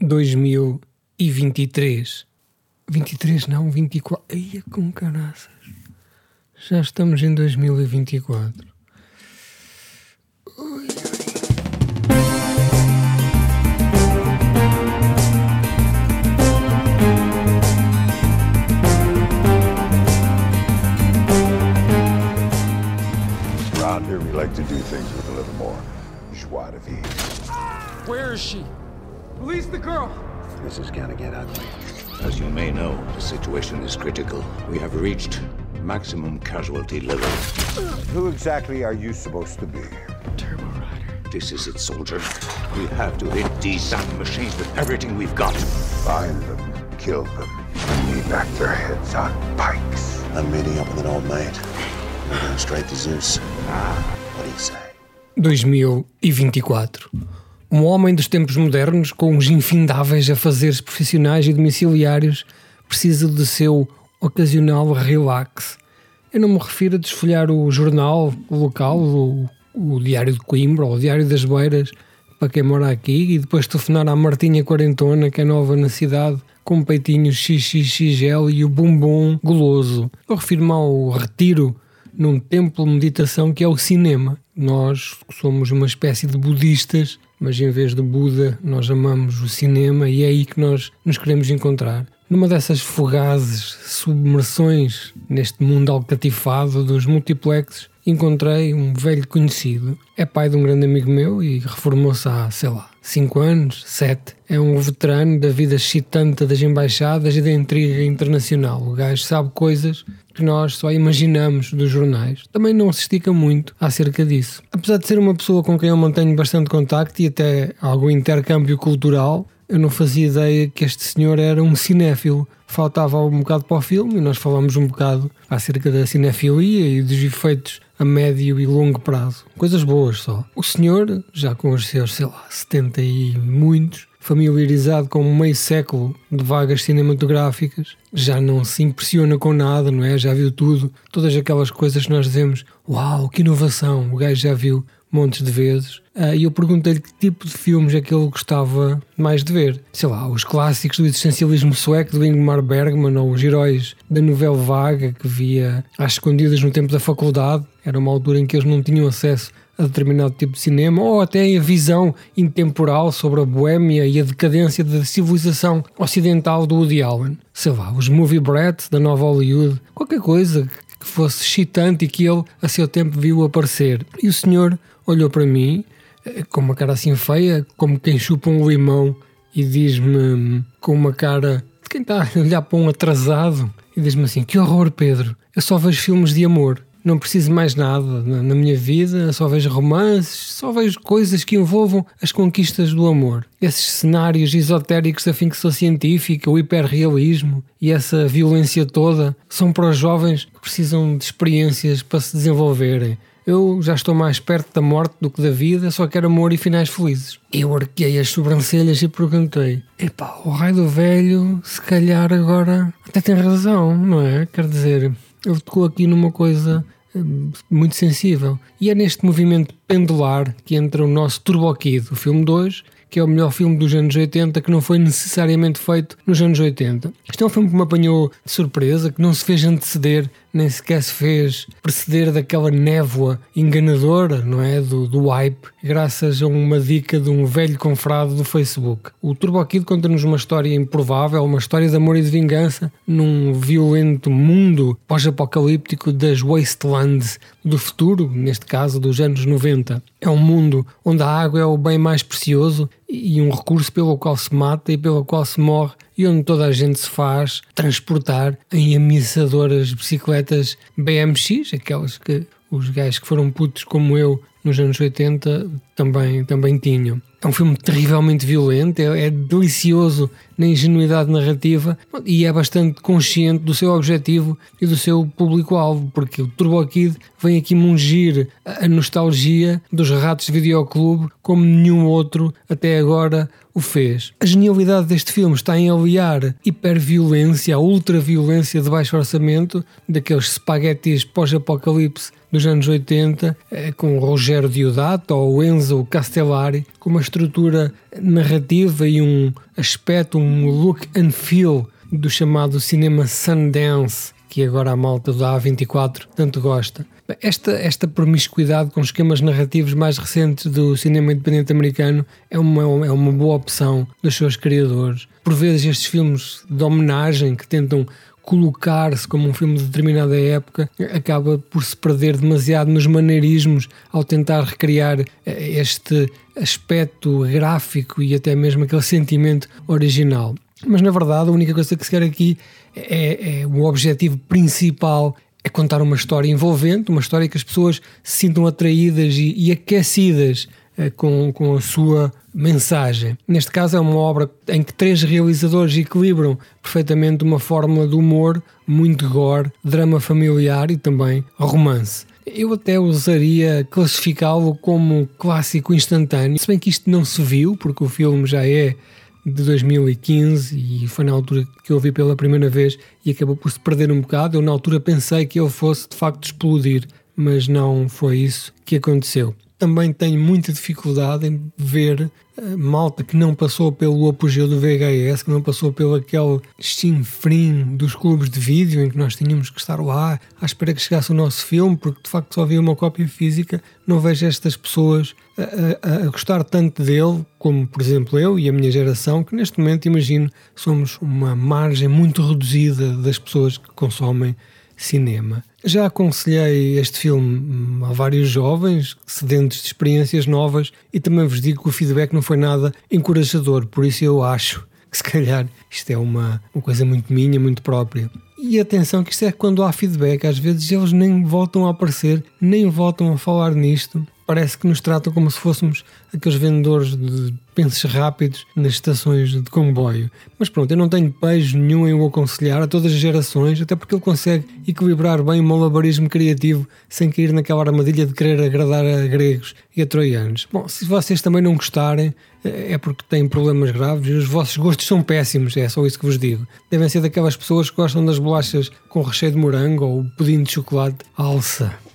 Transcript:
2023. 23 não, 24. Ai, com caraças. Já estamos em 2024. Ui. Around here, we like to do things with a little more joie de vivre. Where is she? Release the girl! This is gonna get ugly. As you may know, the situation is critical. We have reached maximum casualty level. Who exactly are you supposed to be? Turbo Rider. This is it, soldier. We have to hit these Saturn machines with everything we've got. Find them, kill them, and leave back their heads on pikes. I'm meeting up with an old mate. We're going straight to Zeus. Ah, What do you say? 2024. Um homem dos tempos modernos, com os infindáveis afazeres profissionais e domiciliários, precisa de seu ocasional relax. Eu não me refiro a desfolhar o jornal local, o, o Diário de Coimbra ou o Diário das Beiras, para quem mora aqui, e depois telefonar à Martinha Quarentona, que é nova na cidade, com um peitinho XXXL e o bumbum goloso. Eu refiro-me ao retiro num templo de meditação que é o cinema. Nós somos uma espécie de budistas, mas em vez de Buda, nós amamos o cinema e é aí que nós nos queremos encontrar. Numa dessas fugazes submersões neste mundo alcatifado dos multiplexes, encontrei um velho conhecido. É pai de um grande amigo meu e reformou-se há, sei lá, 5 anos, 7. É um veterano da vida excitante das embaixadas e da intriga internacional. O gajo sabe coisas que nós só imaginamos dos jornais. Também não se estica muito acerca disso. Apesar de ser uma pessoa com quem eu mantenho bastante contacto e até algum intercâmbio cultural, eu não fazia ideia que este senhor era um cinéfilo. Faltava um bocado para o filme e nós falamos um bocado acerca da cinefilia e dos efeitos a médio e longo prazo. Coisas boas só. O senhor, já com os seus, sei lá, 70 e muitos, familiarizado com meio século de vagas cinematográficas, já não se impressiona com nada, não é? Já viu tudo, todas aquelas coisas que nós dizemos, uau, que inovação, o gajo já viu montes de vezes. Ah, e eu perguntei-lhe que tipo de filmes é que ele gostava mais de ver. Sei lá, os clássicos do existencialismo sueco do Ingmar Bergman ou os heróis da novela vaga que via às escondidas no tempo da faculdade. Era uma altura em que eles não tinham acesso a determinado tipo de cinema, ou até a visão intemporal sobre a boémia e a decadência da civilização ocidental do Woody Allen. Sei lá, os movie brats da nova Hollywood, qualquer coisa que fosse excitante e que ele a seu tempo viu aparecer. E o senhor olhou para mim com uma cara assim feia, como quem chupa um limão e diz-me hum, com uma cara de quem está a olhar para um atrasado e diz-me assim: Que horror, Pedro, eu só vejo filmes de amor não preciso mais nada na, na, minha vida, só vejo romances, só vejo coisas que envolvam as conquistas do amor. Esses cenários esotéricos da ficção científica, o hiperrealismo e essa violência toda são para os jovens que precisam de experiências para se desenvolverem. Eu já estou mais perto da morte do que da vida, só quero amor e finais felizes. Eu arquei as sobrancelhas e perguntei: Epá, o raio do velho, se calhar agora até tem razão, não é? Quer dizer, ele tocou aqui numa coisa hum, muito sensível. E é neste movimento pendular que entra o nosso Turbo Kid, o filme 2, que é o melhor filme dos anos 80 que não foi necessariamente feito nos anos 80. Este é um filme que me apanhou de surpresa, que não se fez anteceder, nem sequer se fez preceder daquela névoa enganadora, não é? Do, do hype, graças a uma dica de um velho confrado do Facebook. O Turbo Kid conta-nos uma história improvável, uma história de amor e de vingança num violento mundo pós-apocalíptico das wastelands do futuro, neste caso dos anos 90. É um mundo onde a água é o bem mais precioso e um recurso pelo qual se mata e pelo qual se morre e onde toda a gente se faz transportar em ameaçadoras bicicletas BMX, aquelas que os gajos que foram putos como eu nos anos 80 também, também tinham. É um filme terrivelmente violento, é, é, delicioso na ingenuidade narrativa e é bastante consciente do seu objetivo e do seu público-alvo, porque o Turbo Kid vem aqui mungir a nostalgia dos ratos de videoclube como nenhum outro até agora o fez. A genialidade deste filme está em aliar hiperviolência, a ultraviolência de baixo orçamento, daqueles espaguetis pós-apocalipse dos anos 80, eh, com Rogério Diodato ou Enzo Castellari, com uma estrutura narrativa e um aspecto, um look and feel do chamado cinema Sundance, que agora a malta do A24 tanto gosta. Esta, esta promiscuidade com esquemas narrativos mais recentes do cinema independente americano é uma, é uma boa opção dos seus criadores. Por vezes, estes filmes de homenagem que tentam colocar-se como um filme de determinada época acaba por se perder demasiado nos maneirismos ao tentar recriar eh, este aspecto gráfico e até mesmo aquele sentimento original. Mas na verdade, a única coisa que se quer aqui é, é o objetivo principal é contar uma história envolvente, uma história que as pessoas se sintam atraídas e, e aquecidas eh, com, com a sua mensagem. Neste caso, é uma obra em que três realizadores equilibram perfeitamente uma fórmula de humor muito gore, drama familiar e também romance. Eu até usaria classificá-lo como clássico instantâneo, se bem que isto não se viu, porque o filme já é de 2015 e foi na altura que eu vi pela primeira vez e acabou por se perder um bocado. Eu na altura pensei que ele fosse de facto explodir, mas não foi isso que aconteceu. Também tenho muita dificuldade em ver malta que não passou pelo apogeu do VHS, que não passou pelo aquele chinfrim dos clubes de vídeo em que nós tínhamos que estar lá à espera que chegasse o nosso filme, porque de facto só havia uma cópia física. Não vejo estas pessoas a, a, a gostar tanto dele, como por exemplo eu e a minha geração, que neste momento imagino somos uma margem muito reduzida das pessoas que consomem cinema. Já aconselhei este filme a vários jovens, sedentos de experiências novas, e também vos digo que o feedback não foi nada encorajador, por isso eu acho que se calhar isto é uma, uma coisa muito minha, muito própria. E atenção que isto é quando há feedback, às vezes eles nem voltam a aparecer, nem voltam a falar nisto, parece que nos tratam como se fôssemos aqueles vendedores de pensos rápidos nas estações de comboio. Mas pronto, eu não tenho beijo nenhum em o aconselhar a todas as gerações, até porque ele consegue equilibrar bem o malabarismo criativo sem cair naquela armadilha de querer agradar a gregos e a troianos. Bom, se vocês também não gostarem, é porque têm problemas graves e os vossos gostos são péssimos, é só isso que vos digo. Devem ser daquelas pessoas que gostam das bolachas com recheio de morango ou pudim de chocolate alça.